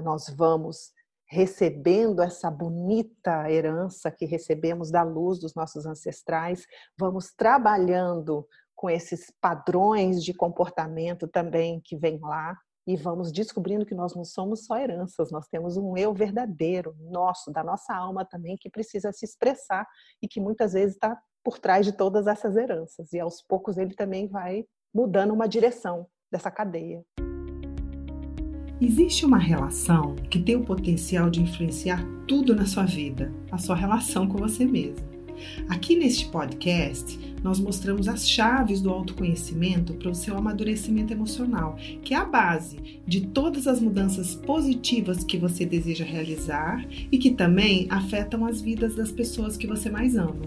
nós vamos recebendo essa bonita herança que recebemos da luz dos nossos ancestrais, vamos trabalhando com esses padrões de comportamento também que vem lá e vamos descobrindo que nós não somos só heranças, nós temos um eu verdadeiro, nosso, da nossa alma também, que precisa se expressar e que muitas vezes está por trás de todas essas heranças. E aos poucos ele também vai mudando uma direção dessa cadeia. Existe uma relação que tem o potencial de influenciar tudo na sua vida, a sua relação com você mesmo. Aqui neste podcast, nós mostramos as chaves do autoconhecimento para o seu amadurecimento emocional, que é a base de todas as mudanças positivas que você deseja realizar e que também afetam as vidas das pessoas que você mais ama.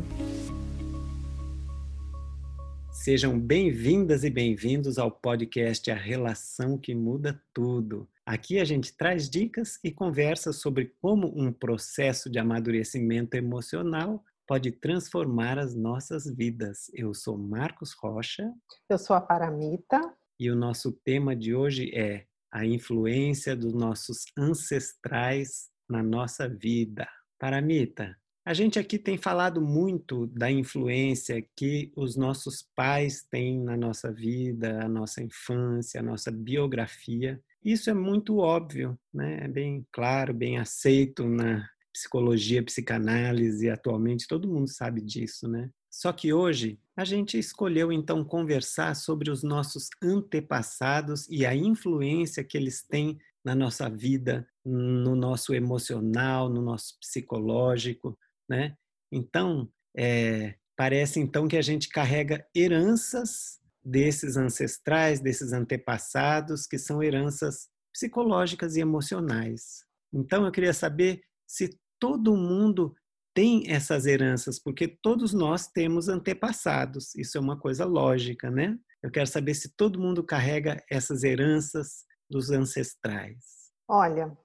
Sejam bem-vindas e bem-vindos ao podcast A Relação que Muda Tudo. Aqui a gente traz dicas e conversa sobre como um processo de amadurecimento emocional pode transformar as nossas vidas. Eu sou Marcos Rocha. Eu sou a Paramita. E o nosso tema de hoje é a influência dos nossos ancestrais na nossa vida. Paramita, a gente aqui tem falado muito da influência que os nossos pais têm na nossa vida, a nossa infância, a nossa biografia. Isso é muito óbvio, né? é bem claro, bem aceito na psicologia, psicanálise, atualmente todo mundo sabe disso, né? Só que hoje a gente escolheu então conversar sobre os nossos antepassados e a influência que eles têm na nossa vida, no nosso emocional, no nosso psicológico, né? Então, é, parece então que a gente carrega heranças desses ancestrais, desses antepassados, que são heranças psicológicas e emocionais. Então, eu queria saber se todo mundo tem essas heranças, porque todos nós temos antepassados. Isso é uma coisa lógica, né? Eu quero saber se todo mundo carrega essas heranças dos ancestrais. Olha,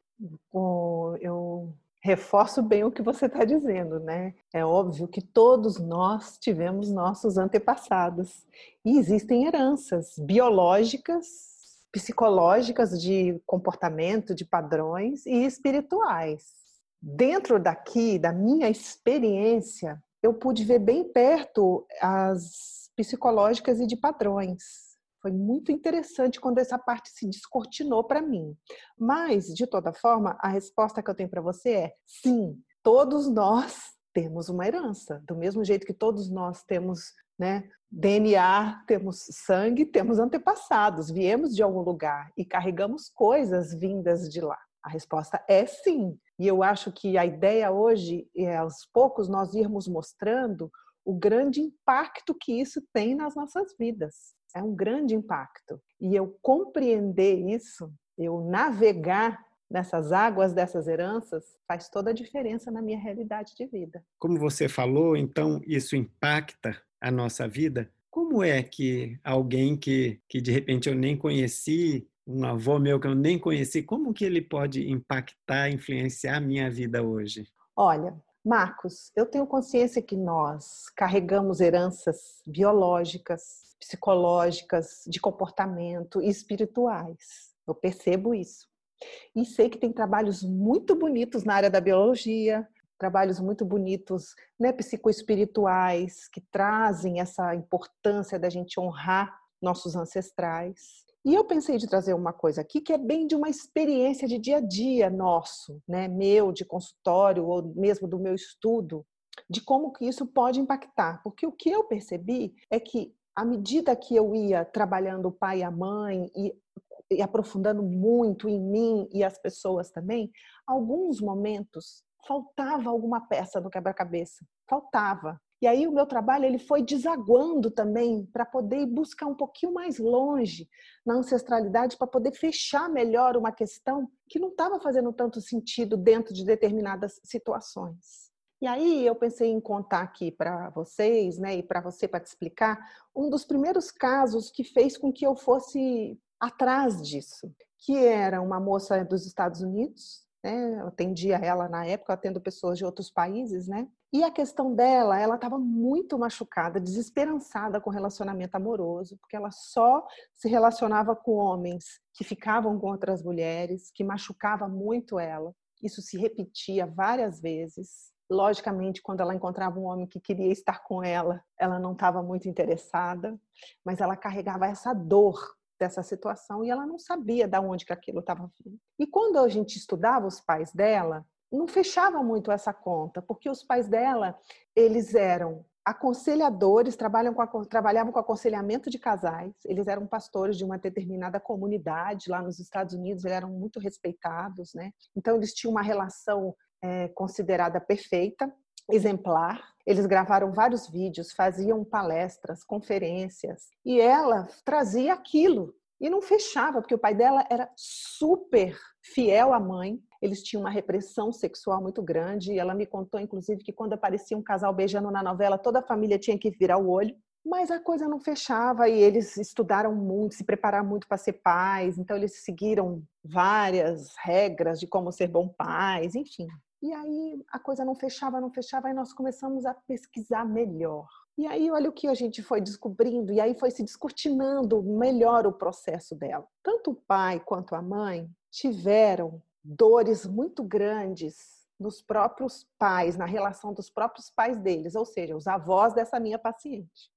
eu reforço bem o que você está dizendo, né? É óbvio que todos nós tivemos nossos antepassados e existem heranças biológicas, psicológicas de comportamento, de padrões e espirituais. Dentro daqui, da minha experiência, eu pude ver bem perto as psicológicas e de padrões. Foi muito interessante quando essa parte se descortinou para mim. Mas, de toda forma, a resposta que eu tenho para você é sim, todos nós temos uma herança. Do mesmo jeito que todos nós temos né, DNA, temos sangue, temos antepassados, viemos de algum lugar e carregamos coisas vindas de lá. A resposta é sim. E eu acho que a ideia hoje é, aos poucos, nós irmos mostrando o grande impacto que isso tem nas nossas vidas. É um grande impacto. E eu compreender isso, eu navegar nessas águas dessas heranças, faz toda a diferença na minha realidade de vida. Como você falou, então isso impacta a nossa vida. Como é que alguém que, que de repente eu nem conheci, um avô meu que eu nem conheci, como que ele pode impactar, influenciar a minha vida hoje? Olha, Marcos, eu tenho consciência que nós carregamos heranças biológicas, psicológicas, de comportamento e espirituais. Eu percebo isso. E sei que tem trabalhos muito bonitos na área da biologia, trabalhos muito bonitos, né, psicoespirituais, que trazem essa importância da gente honrar nossos ancestrais. E eu pensei de trazer uma coisa aqui que é bem de uma experiência de dia a dia nosso, né, meu, de consultório ou mesmo do meu estudo, de como que isso pode impactar. Porque o que eu percebi é que à medida que eu ia trabalhando o pai e a mãe e, e aprofundando muito em mim e as pessoas também, alguns momentos faltava alguma peça do quebra-cabeça, faltava. E aí o meu trabalho ele foi desaguando também para poder buscar um pouquinho mais longe na ancestralidade para poder fechar melhor uma questão que não estava fazendo tanto sentido dentro de determinadas situações. E aí eu pensei em contar aqui para vocês, né, e para você para te explicar, um dos primeiros casos que fez com que eu fosse atrás disso, que era uma moça dos Estados Unidos, né, eu atendia ela na época, atendo pessoas de outros países, né, E a questão dela, ela estava muito machucada, desesperançada com o relacionamento amoroso, porque ela só se relacionava com homens que ficavam com outras mulheres, que machucava muito ela. Isso se repetia várias vezes. Logicamente, quando ela encontrava um homem que queria estar com ela, ela não estava muito interessada, mas ela carregava essa dor dessa situação e ela não sabia de onde que aquilo estava vindo. E quando a gente estudava os pais dela, não fechava muito essa conta, porque os pais dela, eles eram aconselhadores, trabalham com trabalhavam com aconselhamento de casais, eles eram pastores de uma determinada comunidade lá nos Estados Unidos, eles eram muito respeitados, né? Então eles tinham uma relação é, considerada perfeita, exemplar. Eles gravaram vários vídeos, faziam palestras, conferências, e ela trazia aquilo e não fechava, porque o pai dela era super fiel à mãe. Eles tinham uma repressão sexual muito grande. Ela me contou, inclusive, que quando aparecia um casal beijando na novela, toda a família tinha que virar o olho. Mas a coisa não fechava e eles estudaram muito, se prepararam muito para ser pais. Então, eles seguiram várias regras de como ser bom pais, enfim. E aí a coisa não fechava, não fechava, e nós começamos a pesquisar melhor. E aí, olha o que a gente foi descobrindo, e aí foi se descortinando melhor o processo dela. Tanto o pai quanto a mãe tiveram dores muito grandes nos próprios pais, na relação dos próprios pais deles, ou seja, os avós dessa minha paciente.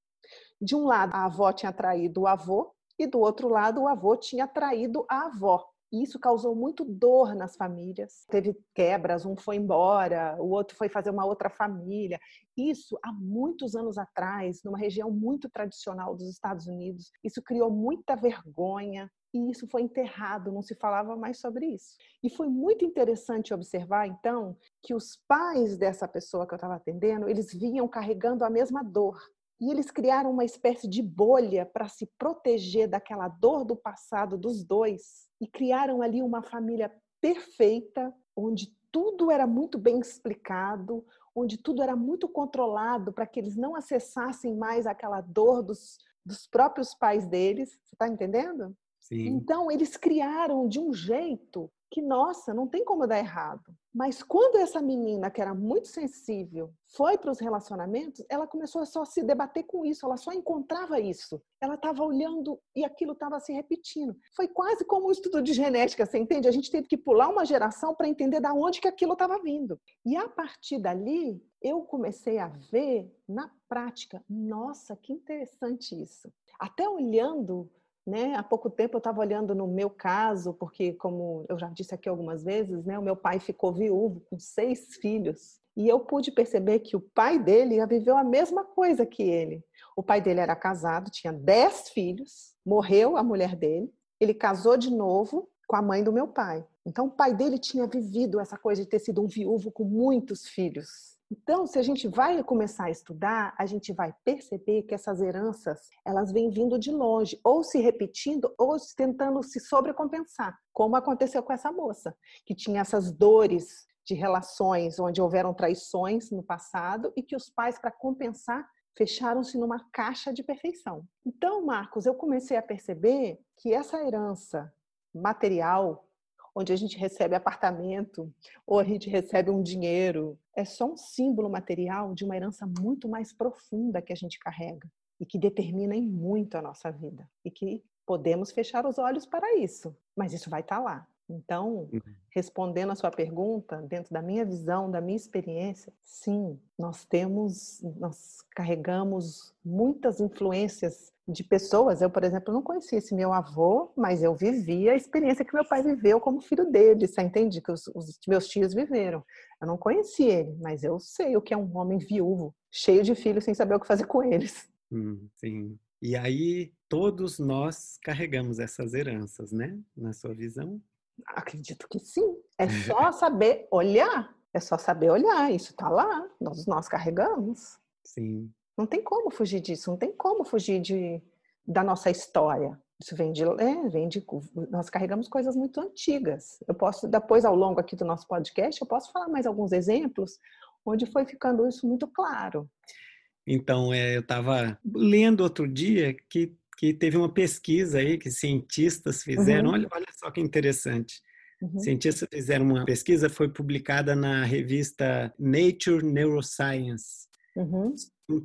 De um lado, a avó tinha traído o avô, e do outro lado, o avô tinha traído a avó. E isso causou muito dor nas famílias. Teve quebras, um foi embora, o outro foi fazer uma outra família. Isso há muitos anos atrás, numa região muito tradicional dos Estados Unidos. Isso criou muita vergonha e isso foi enterrado, não se falava mais sobre isso. E foi muito interessante observar, então, que os pais dessa pessoa que eu estava atendendo, eles vinham carregando a mesma dor. E eles criaram uma espécie de bolha para se proteger daquela dor do passado dos dois e criaram ali uma família perfeita, onde tudo era muito bem explicado, onde tudo era muito controlado para que eles não acessassem mais aquela dor dos, dos próprios pais deles. Você está entendendo? Sim. Então, eles criaram de um jeito que, nossa, não tem como dar errado. Mas quando essa menina, que era muito sensível, foi para os relacionamentos, ela começou a só se debater com isso, ela só encontrava isso. Ela estava olhando e aquilo estava se repetindo. Foi quase como um estudo de genética, você entende? A gente teve que pular uma geração para entender da onde que aquilo estava vindo. E a partir dali, eu comecei a ver na prática, nossa, que interessante isso. Até olhando né? Há pouco tempo eu estava olhando no meu caso, porque, como eu já disse aqui algumas vezes, né, o meu pai ficou viúvo com seis filhos. E eu pude perceber que o pai dele viveu a mesma coisa que ele. O pai dele era casado, tinha dez filhos, morreu a mulher dele, ele casou de novo com a mãe do meu pai. Então, o pai dele tinha vivido essa coisa de ter sido um viúvo com muitos filhos. Então, se a gente vai começar a estudar, a gente vai perceber que essas heranças, elas vêm vindo de longe, ou se repetindo, ou tentando se sobrecompensar, como aconteceu com essa moça, que tinha essas dores de relações onde houveram traições no passado e que os pais, para compensar, fecharam-se numa caixa de perfeição. Então, Marcos, eu comecei a perceber que essa herança material onde a gente recebe apartamento ou a gente recebe um dinheiro, é só um símbolo material de uma herança muito mais profunda que a gente carrega e que determina em muito a nossa vida e que podemos fechar os olhos para isso, mas isso vai estar tá lá. Então, uhum. respondendo a sua pergunta, dentro da minha visão, da minha experiência, sim, nós temos, nós carregamos muitas influências de pessoas. Eu, por exemplo, não conhecia esse meu avô, mas eu vivia a experiência que meu pai viveu como filho dele, você entende? Que os, os meus tios viveram. Eu não conheci ele, mas eu sei o que é um homem viúvo, cheio de filhos, sem saber o que fazer com eles. Hum, sim. E aí, todos nós carregamos essas heranças, né? Na sua visão? Acredito que sim. É só saber olhar. É só saber olhar. Isso está lá. Nós, nós carregamos. Sim. Não tem como fugir disso, não tem como fugir de, da nossa história. Isso vem de, é, vem de. Nós carregamos coisas muito antigas. Eu posso, depois, ao longo aqui do nosso podcast, eu posso falar mais alguns exemplos onde foi ficando isso muito claro. Então, é, eu estava lendo outro dia que, que teve uma pesquisa aí que cientistas fizeram. Uhum. Olha, olha só que interessante. Uhum. Cientistas fizeram uma pesquisa, foi publicada na revista Nature Neuroscience, uhum.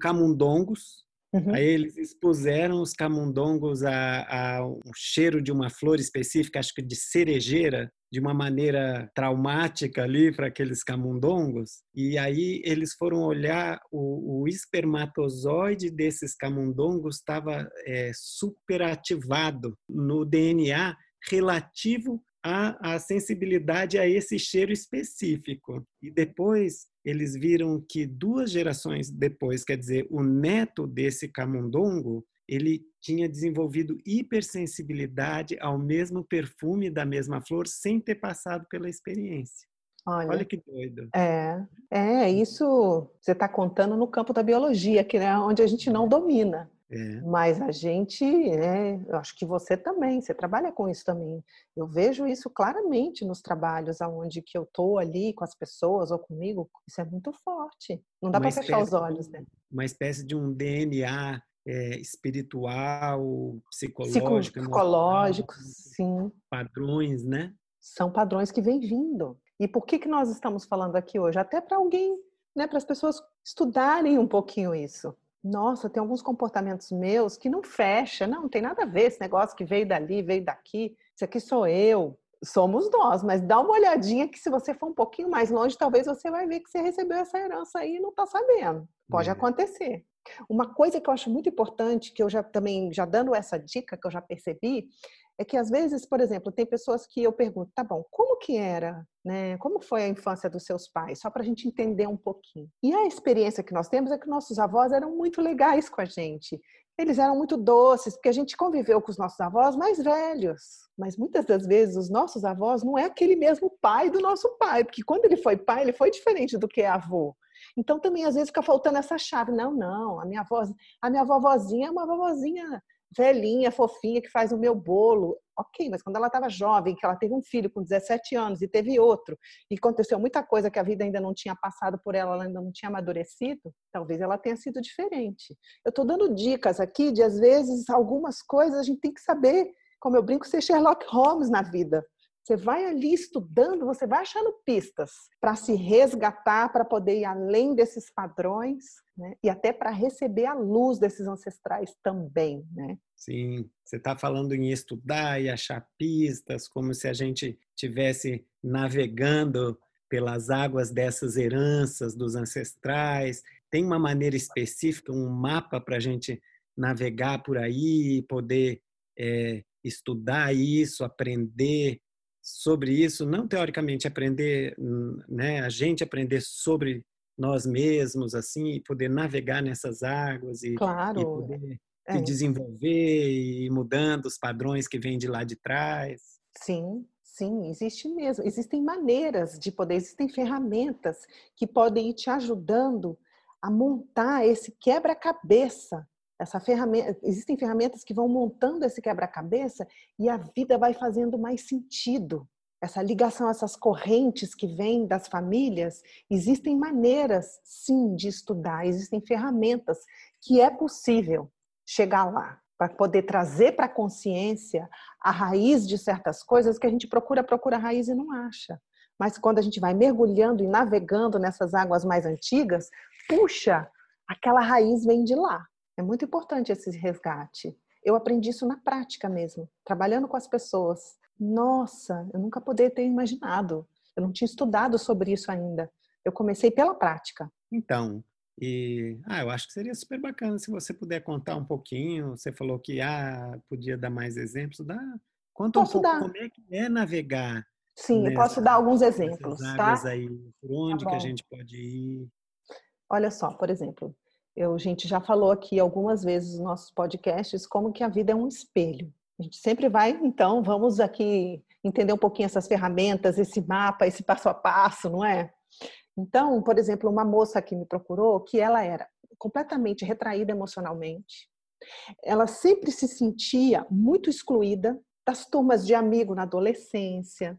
camundongos. Uhum. Aí eles expuseram os camundongos a, a um cheiro de uma flor específica, acho que de cerejeira, de uma maneira traumática ali para aqueles camundongos. E aí eles foram olhar o, o espermatozoide desses camundongos estava é, superativado no DNA relativo à, à sensibilidade a esse cheiro específico. E depois eles viram que duas gerações depois, quer dizer, o neto desse camundongo, ele tinha desenvolvido hipersensibilidade ao mesmo perfume da mesma flor sem ter passado pela experiência. Olha, Olha que doido. É, é isso você está contando no campo da biologia, que é onde a gente não domina. É. Mas a gente, né, eu acho que você também, você trabalha com isso também. Eu vejo isso claramente nos trabalhos aonde que eu tô ali com as pessoas ou comigo, isso é muito forte. Não dá para fechar os olhos, né? Uma espécie de um DNA é, espiritual, psicológico, psicológico, sim. Padrões, né? São padrões que vêm vindo. E por que que nós estamos falando aqui hoje? Até para alguém, né, para as pessoas estudarem um pouquinho isso. Nossa, tem alguns comportamentos meus que não fecha, não, não tem nada a ver esse negócio que veio dali, veio daqui. Isso aqui sou eu, somos nós, mas dá uma olhadinha que se você for um pouquinho mais longe, talvez você vai ver que você recebeu essa herança aí e não está sabendo. Pode é. acontecer. Uma coisa que eu acho muito importante, que eu já também, já dando essa dica que eu já percebi, é que às vezes, por exemplo, tem pessoas que eu pergunto, tá bom, como que era, né? Como foi a infância dos seus pais? Só para a gente entender um pouquinho. E a experiência que nós temos é que nossos avós eram muito legais com a gente. Eles eram muito doces, porque a gente conviveu com os nossos avós mais velhos. Mas muitas das vezes os nossos avós não é aquele mesmo pai do nosso pai, porque quando ele foi pai, ele foi diferente do que é avô. Então também às vezes fica faltando essa chave. Não, não, a minha avó, a minha vovozinha é uma vovozinha velhinha, fofinha, que faz o meu bolo. Ok, mas quando ela estava jovem, que ela teve um filho com 17 anos e teve outro, e aconteceu muita coisa que a vida ainda não tinha passado por ela, ela ainda não tinha amadurecido, talvez ela tenha sido diferente. Eu estou dando dicas aqui de, às vezes, algumas coisas a gente tem que saber, como eu brinco, ser Sherlock Holmes na vida. Você vai ali estudando, você vai achando pistas para se resgatar, para poder ir além desses padrões, né? E até para receber a luz desses ancestrais também, né? Sim, você está falando em estudar e achar pistas, como se a gente tivesse navegando pelas águas dessas heranças dos ancestrais. Tem uma maneira específica, um mapa para a gente navegar por aí poder é, estudar isso, aprender sobre isso, não teoricamente aprender, né, a gente aprender sobre nós mesmos, assim, e poder navegar nessas águas e, claro. e poder é. se desenvolver e ir mudando os padrões que vêm de lá de trás. Sim, sim, existe mesmo. Existem maneiras de poder, existem ferramentas que podem ir te ajudando a montar esse quebra-cabeça essa ferramenta, existem ferramentas que vão montando esse quebra-cabeça e a vida vai fazendo mais sentido. Essa ligação, essas correntes que vêm das famílias, existem maneiras, sim, de estudar, existem ferramentas que é possível chegar lá para poder trazer para a consciência a raiz de certas coisas que a gente procura, procura a raiz e não acha. Mas quando a gente vai mergulhando e navegando nessas águas mais antigas, puxa, aquela raiz vem de lá. É muito importante esse resgate. Eu aprendi isso na prática mesmo, trabalhando com as pessoas. Nossa, eu nunca poderia ter imaginado. Eu não tinha estudado sobre isso ainda. Eu comecei pela prática. Então, e ah, eu acho que seria super bacana se você puder contar um pouquinho. Você falou que ah, podia dar mais exemplos. Dá, conta posso um pouco dar. como é que é navegar. Sim, nessa, eu posso dar alguns exemplos, tá? Aí, por onde tá que a gente pode ir? Olha só, por exemplo, eu, a gente já falou aqui algumas vezes nos nossos podcasts como que a vida é um espelho. A gente sempre vai, então, vamos aqui entender um pouquinho essas ferramentas, esse mapa, esse passo a passo, não é? Então, por exemplo, uma moça que me procurou, que ela era completamente retraída emocionalmente, ela sempre se sentia muito excluída das turmas de amigo na adolescência,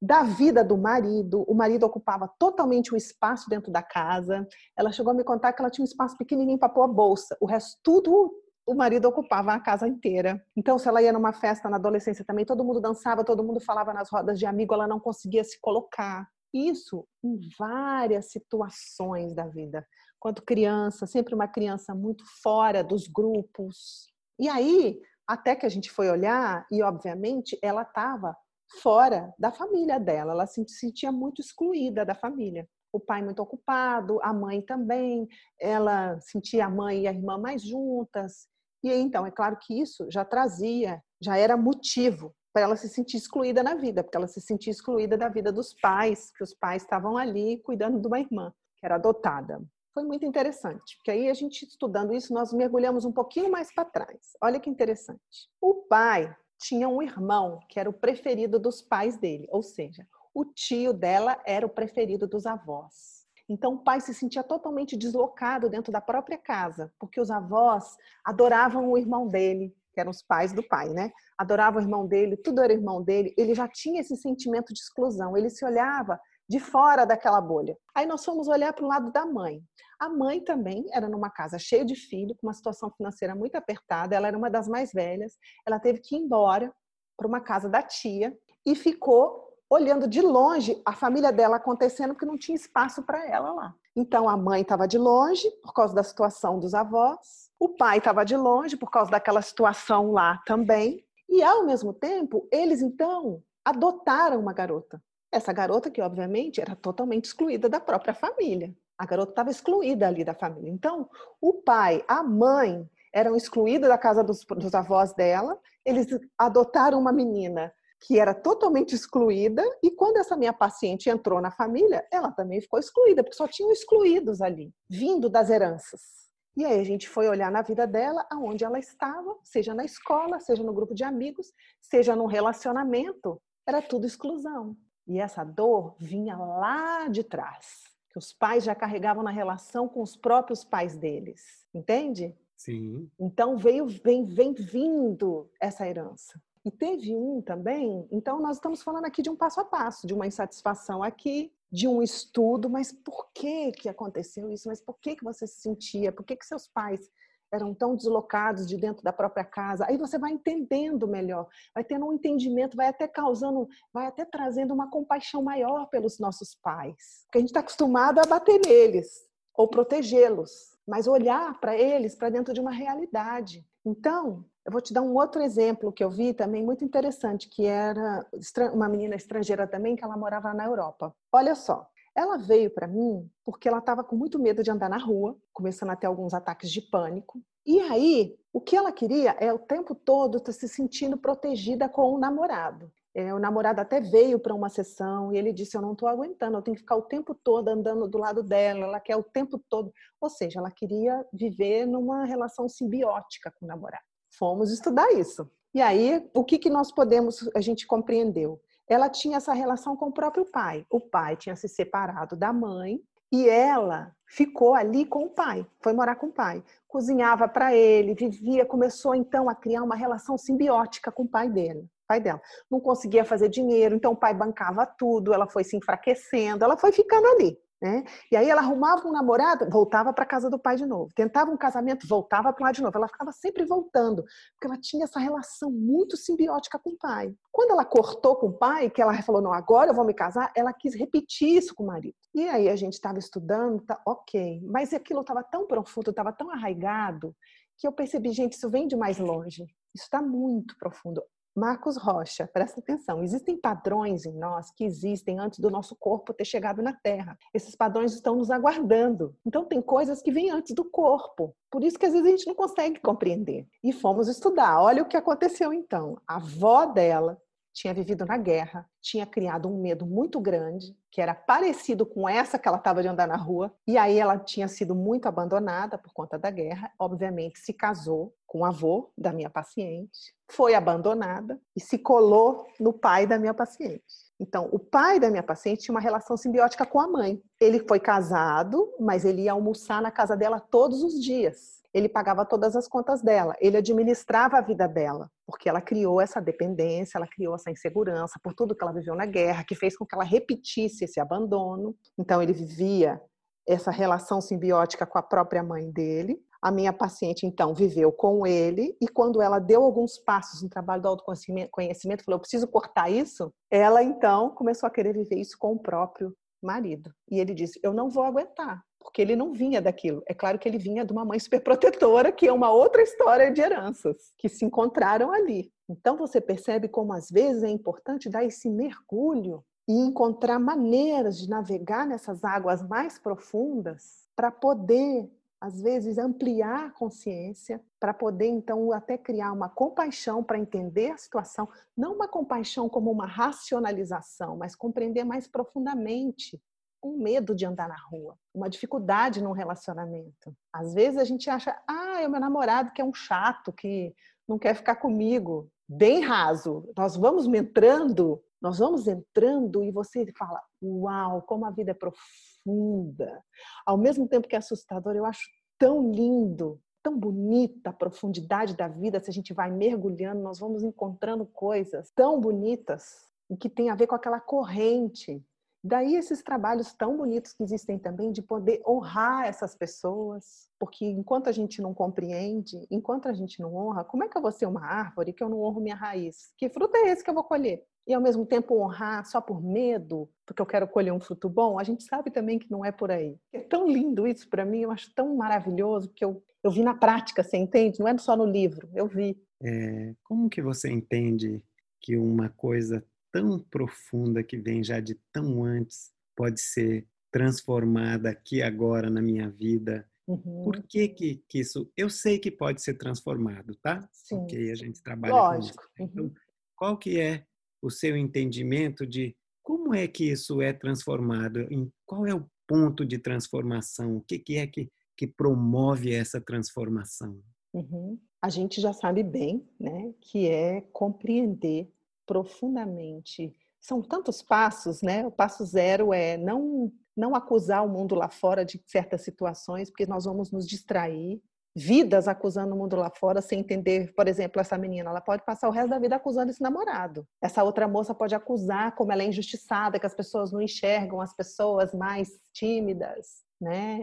da vida do marido. O marido ocupava totalmente o espaço dentro da casa. Ela chegou a me contar que ela tinha um espaço pequenininho para pôr a bolsa. O resto tudo o marido ocupava a casa inteira. Então, se ela ia numa festa na adolescência também, todo mundo dançava, todo mundo falava nas rodas de amigo, ela não conseguia se colocar. Isso em várias situações da vida. Quando criança, sempre uma criança muito fora dos grupos. E aí, até que a gente foi olhar, e obviamente ela estava fora da família dela, ela se sentia muito excluída da família. O pai muito ocupado, a mãe também, ela sentia a mãe e a irmã mais juntas. E então, é claro que isso já trazia, já era motivo para ela se sentir excluída na vida, porque ela se sentia excluída da vida dos pais, que os pais estavam ali cuidando de uma irmã que era adotada. Foi muito interessante, porque aí a gente estudando isso, nós mergulhamos um pouquinho mais para trás. Olha que interessante. O pai tinha um irmão que era o preferido dos pais dele, ou seja, o tio dela era o preferido dos avós. Então o pai se sentia totalmente deslocado dentro da própria casa, porque os avós adoravam o irmão dele, que eram os pais do pai, né? Adorava o irmão dele, tudo era irmão dele. Ele já tinha esse sentimento de exclusão. Ele se olhava de fora daquela bolha. Aí nós fomos olhar para o lado da mãe. A mãe também era numa casa cheia de filho, com uma situação financeira muito apertada. Ela era uma das mais velhas. Ela teve que ir embora para uma casa da tia e ficou olhando de longe a família dela acontecendo porque não tinha espaço para ela lá. Então a mãe estava de longe por causa da situação dos avós o pai estava de longe por causa daquela situação lá também. E ao mesmo tempo, eles então adotaram uma garota. Essa garota que obviamente era totalmente excluída da própria família. A garota estava excluída ali da família. Então, o pai, a mãe eram excluídos da casa dos, dos avós dela. Eles adotaram uma menina que era totalmente excluída, e quando essa minha paciente entrou na família, ela também ficou excluída, porque só tinham excluídos ali, vindo das heranças. E aí a gente foi olhar na vida dela, aonde ela estava, seja na escola, seja no grupo de amigos, seja num relacionamento, era tudo exclusão. E essa dor vinha lá de trás, que os pais já carregavam na relação com os próprios pais deles, entende? Sim. Então veio, vem, vem vindo essa herança. E teve um também, então nós estamos falando aqui de um passo a passo, de uma insatisfação aqui, de um estudo, mas por que que aconteceu isso? Mas por que que você se sentia? Por que que seus pais eram tão deslocados de dentro da própria casa? Aí você vai entendendo melhor, vai tendo um entendimento, vai até causando, vai até trazendo uma compaixão maior pelos nossos pais. Porque a gente está acostumado a bater neles ou protegê-los, mas olhar para eles para dentro de uma realidade. Então, eu vou te dar um outro exemplo que eu vi também muito interessante, que era uma menina estrangeira também, que ela morava na Europa. Olha só, ela veio para mim porque ela estava com muito medo de andar na rua, começando a ter alguns ataques de pânico. E aí, o que ela queria é o tempo todo estar se sentindo protegida com o namorado. É, o namorado até veio para uma sessão e ele disse: Eu não estou aguentando, eu tenho que ficar o tempo todo andando do lado dela, ela quer o tempo todo. Ou seja, ela queria viver numa relação simbiótica com o namorado fomos estudar isso. E aí, o que, que nós podemos, a gente compreendeu? Ela tinha essa relação com o próprio pai. O pai tinha se separado da mãe e ela ficou ali com o pai, foi morar com o pai. Cozinhava para ele, vivia, começou então a criar uma relação simbiótica com o pai dele. Pai dela. Não conseguia fazer dinheiro, então o pai bancava tudo, ela foi se enfraquecendo, ela foi ficando ali. Né? E aí ela arrumava um namorado, voltava para casa do pai de novo. Tentava um casamento, voltava para lá de novo. Ela ficava sempre voltando, porque ela tinha essa relação muito simbiótica com o pai. Quando ela cortou com o pai, que ela falou, não, agora eu vou me casar, ela quis repetir isso com o marido. E aí a gente estava estudando, tá, ok. Mas aquilo estava tão profundo, estava tão arraigado, que eu percebi, gente, isso vem de mais longe. Isso está muito profundo. Marcos Rocha, presta atenção, existem padrões em nós que existem antes do nosso corpo ter chegado na Terra. Esses padrões estão nos aguardando. Então tem coisas que vêm antes do corpo. Por isso que às vezes a gente não consegue compreender. E fomos estudar. Olha o que aconteceu então. A avó dela tinha vivido na guerra, tinha criado um medo muito grande, que era parecido com essa que ela estava de andar na rua, e aí ela tinha sido muito abandonada por conta da guerra, obviamente se casou com o avô da minha paciente, foi abandonada e se colou no pai da minha paciente. Então, o pai da minha paciente tinha uma relação simbiótica com a mãe. Ele foi casado, mas ele ia almoçar na casa dela todos os dias ele pagava todas as contas dela, ele administrava a vida dela, porque ela criou essa dependência, ela criou essa insegurança por tudo que ela viveu na guerra, que fez com que ela repetisse esse abandono. Então ele vivia essa relação simbiótica com a própria mãe dele. A minha paciente, então, viveu com ele e quando ela deu alguns passos no trabalho do autoconhecimento, falou, eu preciso cortar isso, ela, então, começou a querer viver isso com o próprio marido. E ele disse, eu não vou aguentar, porque ele não vinha daquilo. É claro que ele vinha de uma mãe superprotetora, que é uma outra história de heranças, que se encontraram ali. Então, você percebe como, às vezes, é importante dar esse mergulho e encontrar maneiras de navegar nessas águas mais profundas para poder às vezes ampliar a consciência para poder então até criar uma compaixão para entender a situação, não uma compaixão como uma racionalização, mas compreender mais profundamente um medo de andar na rua, uma dificuldade num relacionamento. Às vezes a gente acha, ah, é o meu namorado que é um chato, que não quer ficar comigo. Bem raso. Nós vamos entrando, nós vamos entrando e você fala, uau, como a vida é profunda. Ao mesmo tempo que é assustador, eu acho tão lindo, tão bonita a profundidade da vida. Se a gente vai mergulhando, nós vamos encontrando coisas tão bonitas que tem a ver com aquela corrente. Daí esses trabalhos tão bonitos que existem também de poder honrar essas pessoas, porque enquanto a gente não compreende, enquanto a gente não honra, como é que eu vou ser uma árvore que eu não honro minha raiz? Que fruto é esse que eu vou colher? E ao mesmo tempo honrar só por medo, porque eu quero colher um fruto bom, a gente sabe também que não é por aí. É tão lindo isso para mim, eu acho tão maravilhoso, porque eu, eu vi na prática, você entende? Não é só no livro, eu vi. É, como que você entende que uma coisa tão profunda que vem já de tão antes pode ser transformada aqui agora na minha vida? Uhum. Por que, que, que isso? Eu sei que pode ser transformado, tá? Sim. Porque a gente trabalha Lógico. com isso. Então, uhum. qual que é o seu entendimento de como é que isso é transformado, em qual é o ponto de transformação, o que, que é que, que promove essa transformação? Uhum. A gente já sabe bem, né, que é compreender profundamente. São tantos passos, né? O passo zero é não não acusar o mundo lá fora de certas situações, porque nós vamos nos distrair vidas acusando o mundo lá fora sem entender, por exemplo, essa menina, ela pode passar o resto da vida acusando esse namorado. Essa outra moça pode acusar como ela é injustiçada, que as pessoas não enxergam as pessoas mais tímidas, né?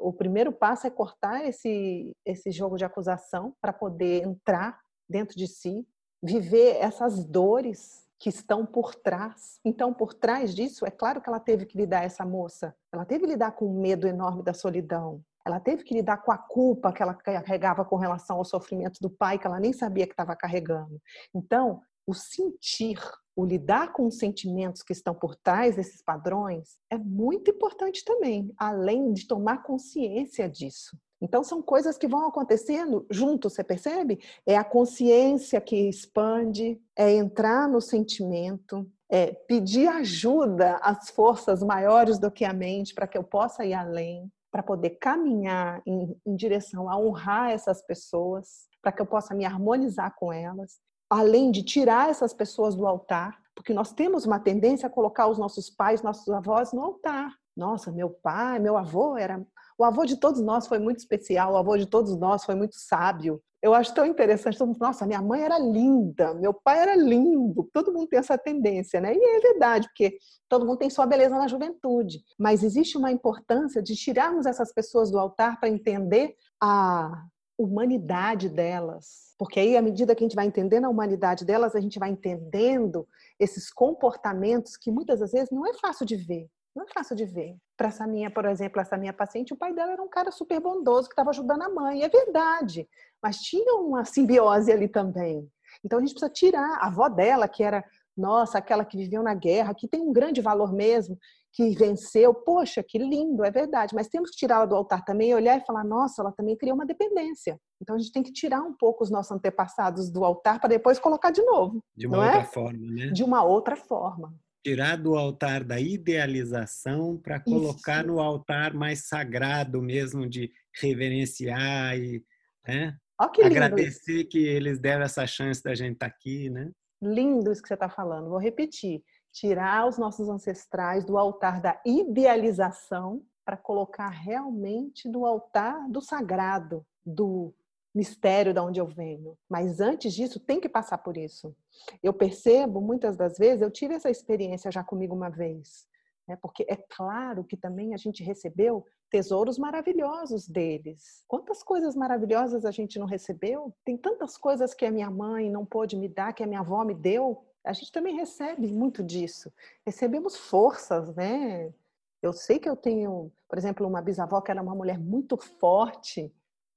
O primeiro passo é cortar esse esse jogo de acusação para poder entrar dentro de si, viver essas dores que estão por trás. Então, por trás disso, é claro que ela teve que lidar essa moça, ela teve que lidar com o medo enorme da solidão, ela teve que lidar com a culpa que ela carregava com relação ao sofrimento do pai, que ela nem sabia que estava carregando. Então, o sentir, o lidar com os sentimentos que estão por trás desses padrões é muito importante também, além de tomar consciência disso. Então, são coisas que vão acontecendo junto, você percebe? É a consciência que expande, é entrar no sentimento, é pedir ajuda às forças maiores do que a mente para que eu possa ir além para poder caminhar em, em direção a honrar essas pessoas, para que eu possa me harmonizar com elas, além de tirar essas pessoas do altar, porque nós temos uma tendência a colocar os nossos pais, nossos avós no altar. Nossa, meu pai, meu avô era. O avô de todos nós foi muito especial, o avô de todos nós foi muito sábio, eu acho tão interessante. Todo mundo, Nossa, minha mãe era linda, meu pai era lindo. Todo mundo tem essa tendência, né? E é verdade, porque todo mundo tem sua beleza na juventude. Mas existe uma importância de tirarmos essas pessoas do altar para entender a humanidade delas. Porque aí, à medida que a gente vai entendendo a humanidade delas, a gente vai entendendo esses comportamentos que muitas vezes não é fácil de ver. Não é fácil de ver. Para essa minha, por exemplo, essa minha paciente, o pai dela era um cara super bondoso que estava ajudando a mãe. É verdade. Mas tinha uma simbiose ali também. Então a gente precisa tirar a avó dela, que era, nossa, aquela que viveu na guerra, que tem um grande valor mesmo, que venceu. Poxa, que lindo, é verdade. Mas temos que tirá-la do altar também e olhar e falar, nossa, ela também criou uma dependência. Então a gente tem que tirar um pouco os nossos antepassados do altar para depois colocar de novo. De uma não outra é? forma, né? De uma outra forma tirar do altar da idealização para colocar Isso. no altar mais sagrado mesmo de reverenciar e né? Oh, que agradecer que eles deram essa chance da gente estar tá aqui, né? Lindo isso que você está falando. Vou repetir: tirar os nossos ancestrais do altar da idealização para colocar realmente do altar do sagrado, do mistério de onde eu venho. Mas antes disso, tem que passar por isso. Eu percebo, muitas das vezes, eu tive essa experiência já comigo uma vez. né? porque é claro que também a gente recebeu tesouros maravilhosos deles. Quantas coisas maravilhosas a gente não recebeu? Tem tantas coisas que a minha mãe não pôde me dar, que a minha avó me deu. A gente também recebe muito disso. Recebemos forças, né? Eu sei que eu tenho, por exemplo, uma bisavó que era uma mulher muito forte.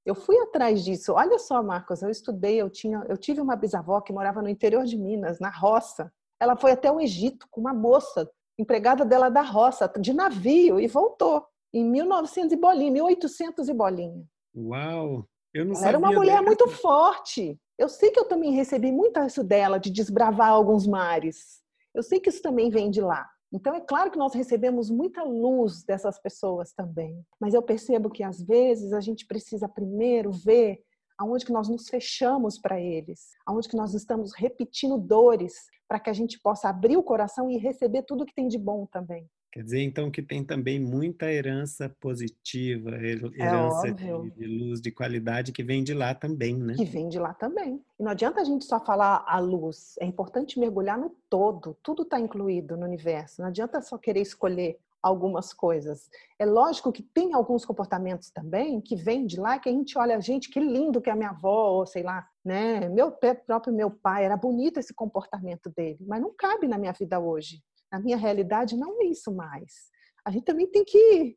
Eu fui atrás disso. Olha só, Marcos, eu estudei, eu tinha, eu tive uma bisavó que morava no interior de Minas, na roça. Ela foi até o Egito com uma moça, empregada dela da roça, de navio, e voltou em 1900 e bolinha, 1800 e bolinha. Uau! Eu não Ela sabia era uma mulher dessa. muito forte. Eu sei que eu também recebi muito isso dela, de desbravar alguns mares. Eu sei que isso também vem de lá. Então, é claro que nós recebemos muita luz dessas pessoas também. Mas eu percebo que, às vezes, a gente precisa primeiro ver aonde que nós nos fechamos para eles, aonde que nós estamos repetindo dores, para que a gente possa abrir o coração e receber tudo que tem de bom também. Quer dizer, então, que tem também muita herança positiva, É herança óbvio. de, de luz, de qualidade, que vem de lá também, né? que vem de lá também. E não adianta a gente só falar a luz, é importante mergulhar no todo, tudo está incluído no universo. Não adianta só querer escolher algumas coisas. É lógico que tem alguns comportamentos também que vêm de lá que a gente olha, gente, que lindo que é a minha avó, ou sei lá, né? Meu pé- próprio meu pai, era bonito esse comportamento dele, mas não cabe na minha vida hoje. Na minha realidade não é isso mais. A gente também tem que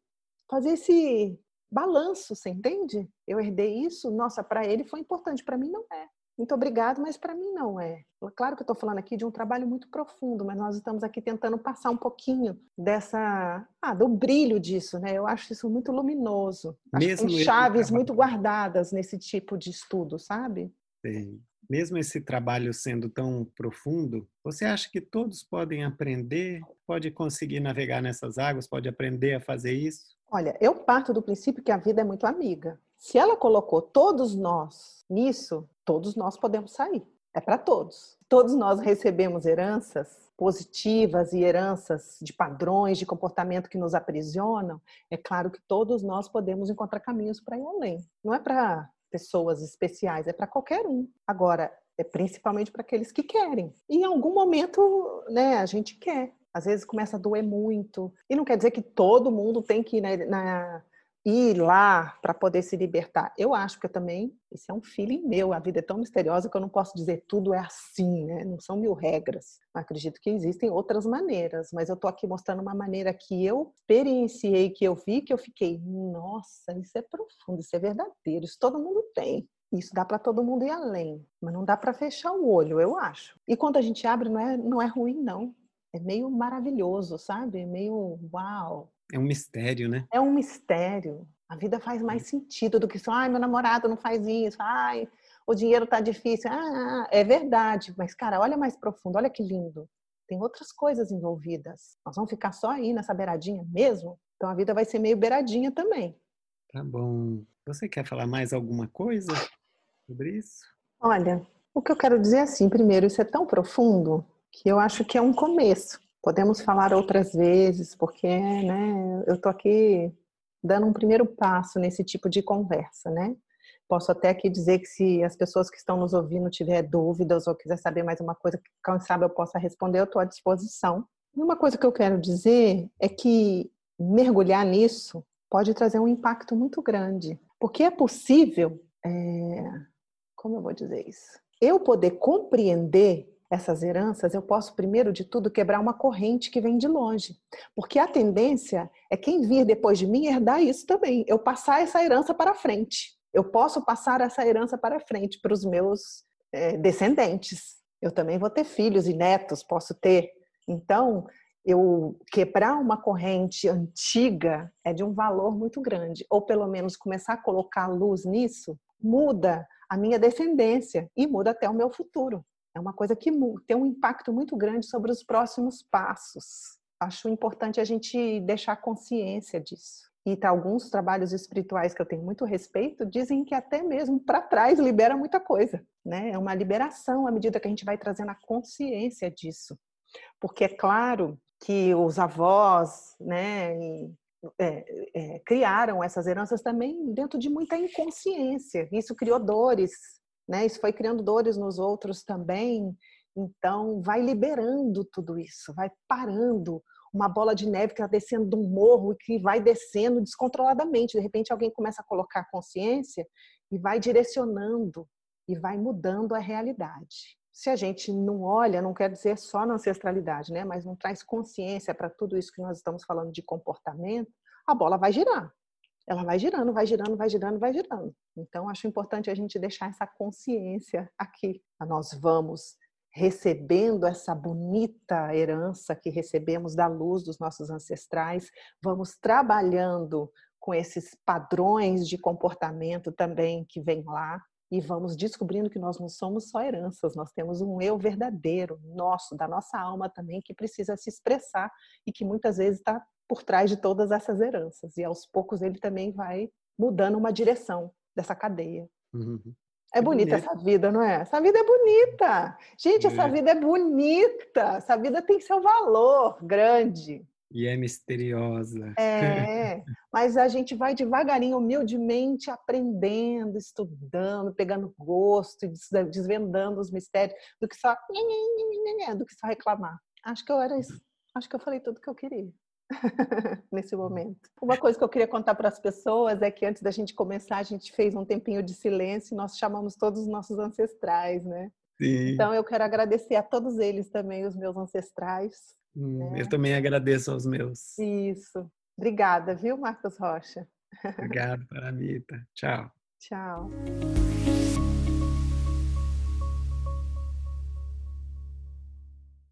fazer esse balanço, você entende? Eu herdei isso, nossa, para ele foi importante, para mim não é. Muito obrigado, mas para mim não é. Claro que eu estou falando aqui de um trabalho muito profundo, mas nós estamos aqui tentando passar um pouquinho dessa, ah, do brilho disso, né? Eu acho isso muito luminoso. Acho Mesmo que tem chaves muito guardadas nesse tipo de estudo, sabe? Tem. Mesmo esse trabalho sendo tão profundo, você acha que todos podem aprender, pode conseguir navegar nessas águas, pode aprender a fazer isso? Olha, eu parto do princípio que a vida é muito amiga. Se ela colocou todos nós nisso, todos nós podemos sair. É para todos. Todos nós recebemos heranças positivas e heranças de padrões de comportamento que nos aprisionam. É claro que todos nós podemos encontrar caminhos para ir além. Não é para pessoas especiais, é para qualquer um. Agora, é principalmente para aqueles que querem. E em algum momento, né, a gente quer. Às vezes começa a doer muito. E não quer dizer que todo mundo tem que ir, na, na, ir lá para poder se libertar. Eu acho que eu também, isso é um feeling meu. A vida é tão misteriosa que eu não posso dizer tudo é assim, né? Não são mil regras. Eu acredito que existem outras maneiras, mas eu estou aqui mostrando uma maneira que eu experienciei, que eu vi, que eu fiquei, nossa, isso é profundo, isso é verdadeiro, isso todo mundo tem. Isso dá para todo mundo ir além, mas não dá para fechar o olho, eu acho. E quando a gente abre, não é, não é ruim, não. É meio maravilhoso, sabe? Meio uau. É um mistério, né? É um mistério. A vida faz mais sentido do que só, ai, meu namorado não faz isso, ai, o dinheiro tá difícil. Ah, é verdade, mas cara, olha mais profundo, olha que lindo. Tem outras coisas envolvidas. Nós vamos ficar só aí nessa beiradinha mesmo? Então a vida vai ser meio beiradinha também. Tá bom. Você quer falar mais alguma coisa sobre isso? Olha, o que eu quero dizer é assim, primeiro, isso é tão profundo que eu acho que é um começo. Podemos falar outras vezes, porque né, eu tô aqui dando um primeiro passo nesse tipo de conversa, né? Posso até aqui dizer que se as pessoas que estão nos ouvindo tiver dúvidas ou quiser saber mais uma coisa, quem sabe eu possa responder, eu estou à disposição. E uma coisa que eu quero dizer é que mergulhar nisso pode trazer um impacto muito grande, porque é possível, é... como eu vou dizer isso? Eu poder compreender essas heranças, eu posso, primeiro de tudo, quebrar uma corrente que vem de longe. Porque a tendência é quem vir depois de mim herdar isso também. Eu passar essa herança para frente. Eu posso passar essa herança para frente para os meus é, descendentes. Eu também vou ter filhos e netos, posso ter. Então, eu quebrar uma corrente antiga é de um valor muito grande. Ou pelo menos começar a colocar luz nisso, muda a minha descendência e muda até o meu futuro. É uma coisa que tem um impacto muito grande sobre os próximos passos. Acho importante a gente deixar consciência disso. E tá, alguns trabalhos espirituais que eu tenho muito respeito dizem que até mesmo para trás libera muita coisa, né? É uma liberação à medida que a gente vai trazendo a consciência disso. Porque é claro que os avós, né, e, é, é, criaram essas heranças também dentro de muita inconsciência. Isso criou dores, né? Isso foi criando dores nos outros também. Então, vai liberando tudo isso, vai parando uma bola de neve que está descendo de um morro e que vai descendo descontroladamente. De repente, alguém começa a colocar consciência e vai direcionando e vai mudando a realidade. Se a gente não olha, não quer dizer só na ancestralidade, né? mas não traz consciência para tudo isso que nós estamos falando de comportamento, a bola vai girar. Ela vai girando, vai girando, vai girando, vai girando. Então, acho importante a gente deixar essa consciência aqui. Nós vamos recebendo essa bonita herança que recebemos da luz dos nossos ancestrais, vamos trabalhando com esses padrões de comportamento também que vem lá e vamos descobrindo que nós não somos só heranças, nós temos um eu verdadeiro, nosso, da nossa alma também, que precisa se expressar e que muitas vezes está por trás de todas essas heranças. E aos poucos ele também vai mudando uma direção dessa cadeia. Uhum. É bonita essa vida, não é? Essa vida é bonita. Gente, essa é. vida é bonita. Essa vida tem seu valor grande. E é misteriosa. É, mas a gente vai devagarinho, humildemente, aprendendo, estudando, pegando gosto, desvendando os mistérios, do que só do que só reclamar. Acho que eu era isso. Acho que eu falei tudo que eu queria. nesse momento. Uma coisa que eu queria contar para as pessoas é que antes da gente começar, a gente fez um tempinho de silêncio e nós chamamos todos os nossos ancestrais, né? Sim. Então eu quero agradecer a todos eles também, os meus ancestrais. Hum, né? Eu também agradeço aos meus. Isso. Obrigada, viu, Marcos Rocha? Obrigado, Paramita. Tchau. Tchau.